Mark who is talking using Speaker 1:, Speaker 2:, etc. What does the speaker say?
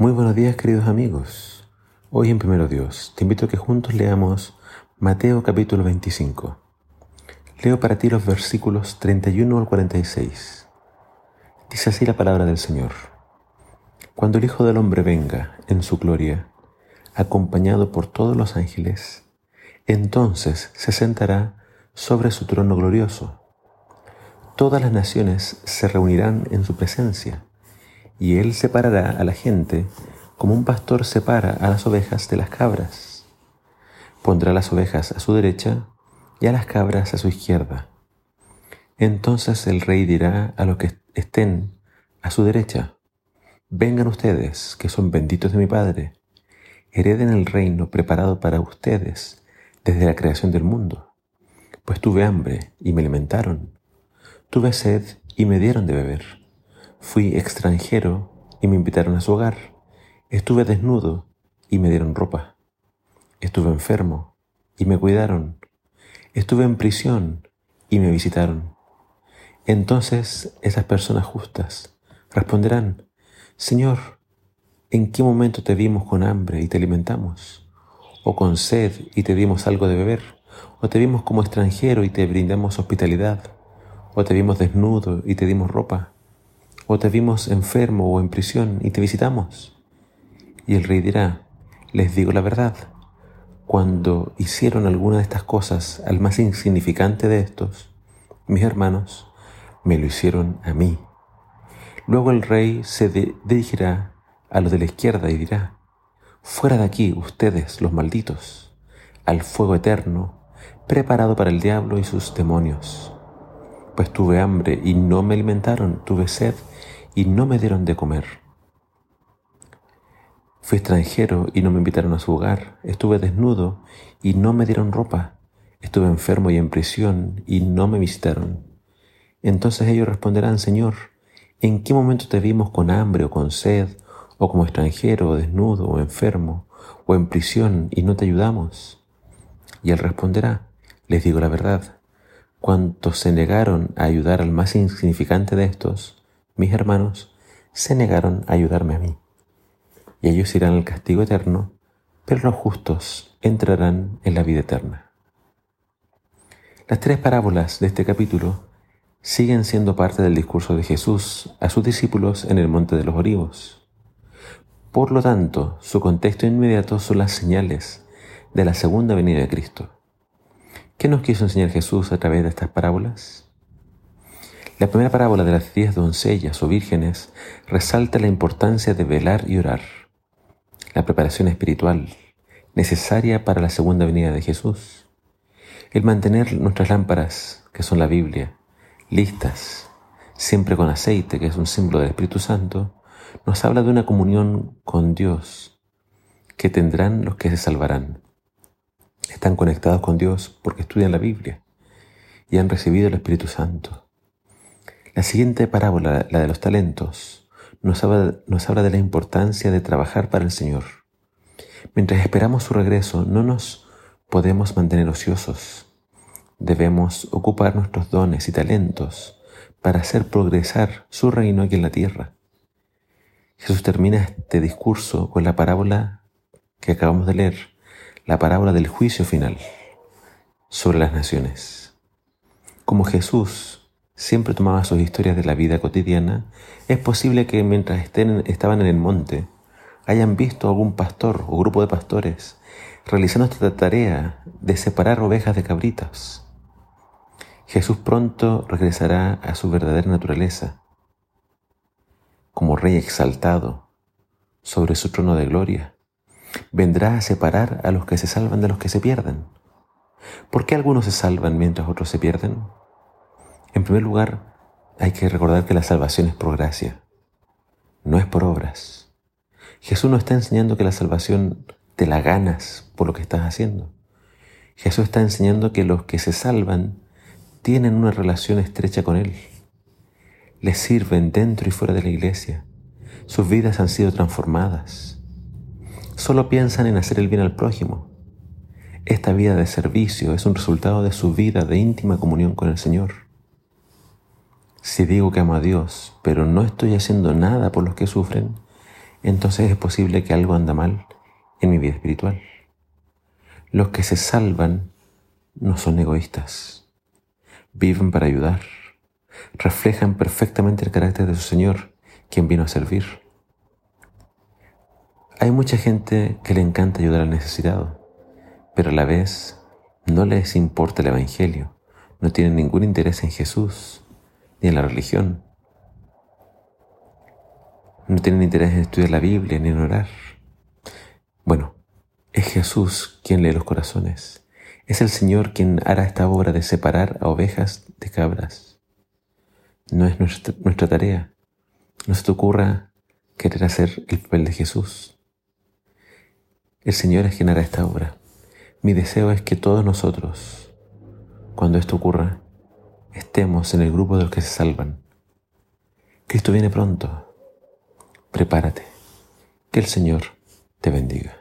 Speaker 1: Muy buenos días queridos amigos. Hoy en Primero Dios te invito a que juntos leamos Mateo capítulo 25. Leo para ti los versículos 31 al 46. Dice así la palabra del Señor. Cuando el Hijo del Hombre venga en su gloria, acompañado por todos los ángeles, entonces se sentará sobre su trono glorioso. Todas las naciones se reunirán en su presencia y él separará a la gente como un pastor separa a las ovejas de las cabras. Pondrá las ovejas a su derecha y a las cabras a su izquierda. Entonces el rey dirá a los que estén a su derecha, vengan ustedes, que son benditos de mi Padre, hereden el reino preparado para ustedes desde la creación del mundo. Pues tuve hambre y me alimentaron, tuve sed y me dieron de beber Fui extranjero y me invitaron a su hogar. Estuve desnudo y me dieron ropa. Estuve enfermo y me cuidaron. Estuve en prisión y me visitaron. Entonces esas personas justas responderán, Señor, ¿en qué momento te vimos con hambre y te alimentamos? ¿O con sed y te dimos algo de beber? ¿O te vimos como extranjero y te brindamos hospitalidad? ¿O te vimos desnudo y te dimos ropa? O te vimos enfermo o en prisión y te visitamos. Y el rey dirá, les digo la verdad, cuando hicieron alguna de estas cosas al más insignificante de estos, mis hermanos, me lo hicieron a mí. Luego el rey se dirigirá a los de la izquierda y dirá, fuera de aquí ustedes los malditos, al fuego eterno, preparado para el diablo y sus demonios. Pues tuve hambre y no me alimentaron, tuve sed y no me dieron de comer. Fui extranjero y no me invitaron a su hogar. Estuve desnudo y no me dieron ropa. Estuve enfermo y en prisión y no me visitaron. Entonces ellos responderán, Señor, ¿en qué momento te vimos con hambre o con sed, o como extranjero, o desnudo, o enfermo, o en prisión y no te ayudamos? Y él responderá, les digo la verdad, cuantos se negaron a ayudar al más insignificante de estos, mis hermanos se negaron a ayudarme a mí. Y ellos irán al castigo eterno, pero los justos entrarán en la vida eterna. Las tres parábolas de este capítulo siguen siendo parte del discurso de Jesús a sus discípulos en el Monte de los Olivos. Por lo tanto, su contexto inmediato son las señales de la segunda venida de Cristo. ¿Qué nos quiso enseñar Jesús a través de estas parábolas? La primera parábola de las diez doncellas o vírgenes resalta la importancia de velar y orar, la preparación espiritual necesaria para la segunda venida de Jesús, el mantener nuestras lámparas, que son la Biblia, listas, siempre con aceite, que es un símbolo del Espíritu Santo, nos habla de una comunión con Dios que tendrán los que se salvarán. Están conectados con Dios porque estudian la Biblia y han recibido el Espíritu Santo. La siguiente parábola, la de los talentos, nos habla, nos habla de la importancia de trabajar para el Señor. Mientras esperamos su regreso, no nos podemos mantener ociosos. Debemos ocupar nuestros dones y talentos para hacer progresar su reino aquí en la tierra. Jesús termina este discurso con la parábola que acabamos de leer, la parábola del juicio final sobre las naciones. Como Jesús siempre tomaba sus historias de la vida cotidiana, es posible que mientras estaban en el monte hayan visto algún pastor o grupo de pastores realizando esta tarea de separar ovejas de cabritas. Jesús pronto regresará a su verdadera naturaleza, como Rey exaltado sobre su trono de gloria. Vendrá a separar a los que se salvan de los que se pierden. ¿Por qué algunos se salvan mientras otros se pierden? En primer lugar, hay que recordar que la salvación es por gracia, no es por obras. Jesús no está enseñando que la salvación te la ganas por lo que estás haciendo. Jesús está enseñando que los que se salvan tienen una relación estrecha con Él. Les sirven dentro y fuera de la iglesia. Sus vidas han sido transformadas. Solo piensan en hacer el bien al prójimo. Esta vida de servicio es un resultado de su vida de íntima comunión con el Señor. Si digo que amo a Dios, pero no estoy haciendo nada por los que sufren, entonces es posible que algo anda mal en mi vida espiritual. Los que se salvan no son egoístas, viven para ayudar, reflejan perfectamente el carácter de su Señor, quien vino a servir. Hay mucha gente que le encanta ayudar al necesitado, pero a la vez no les importa el Evangelio, no tienen ningún interés en Jesús ni en la religión. No tienen interés en estudiar la Biblia ni en orar. Bueno, es Jesús quien lee los corazones. Es el Señor quien hará esta obra de separar a ovejas de cabras. No es nuestra, nuestra tarea. No se te ocurra querer hacer el papel de Jesús. El Señor es quien hará esta obra. Mi deseo es que todos nosotros, cuando esto ocurra, estemos en el grupo de los que se salvan. Cristo viene pronto. Prepárate. Que el Señor te bendiga.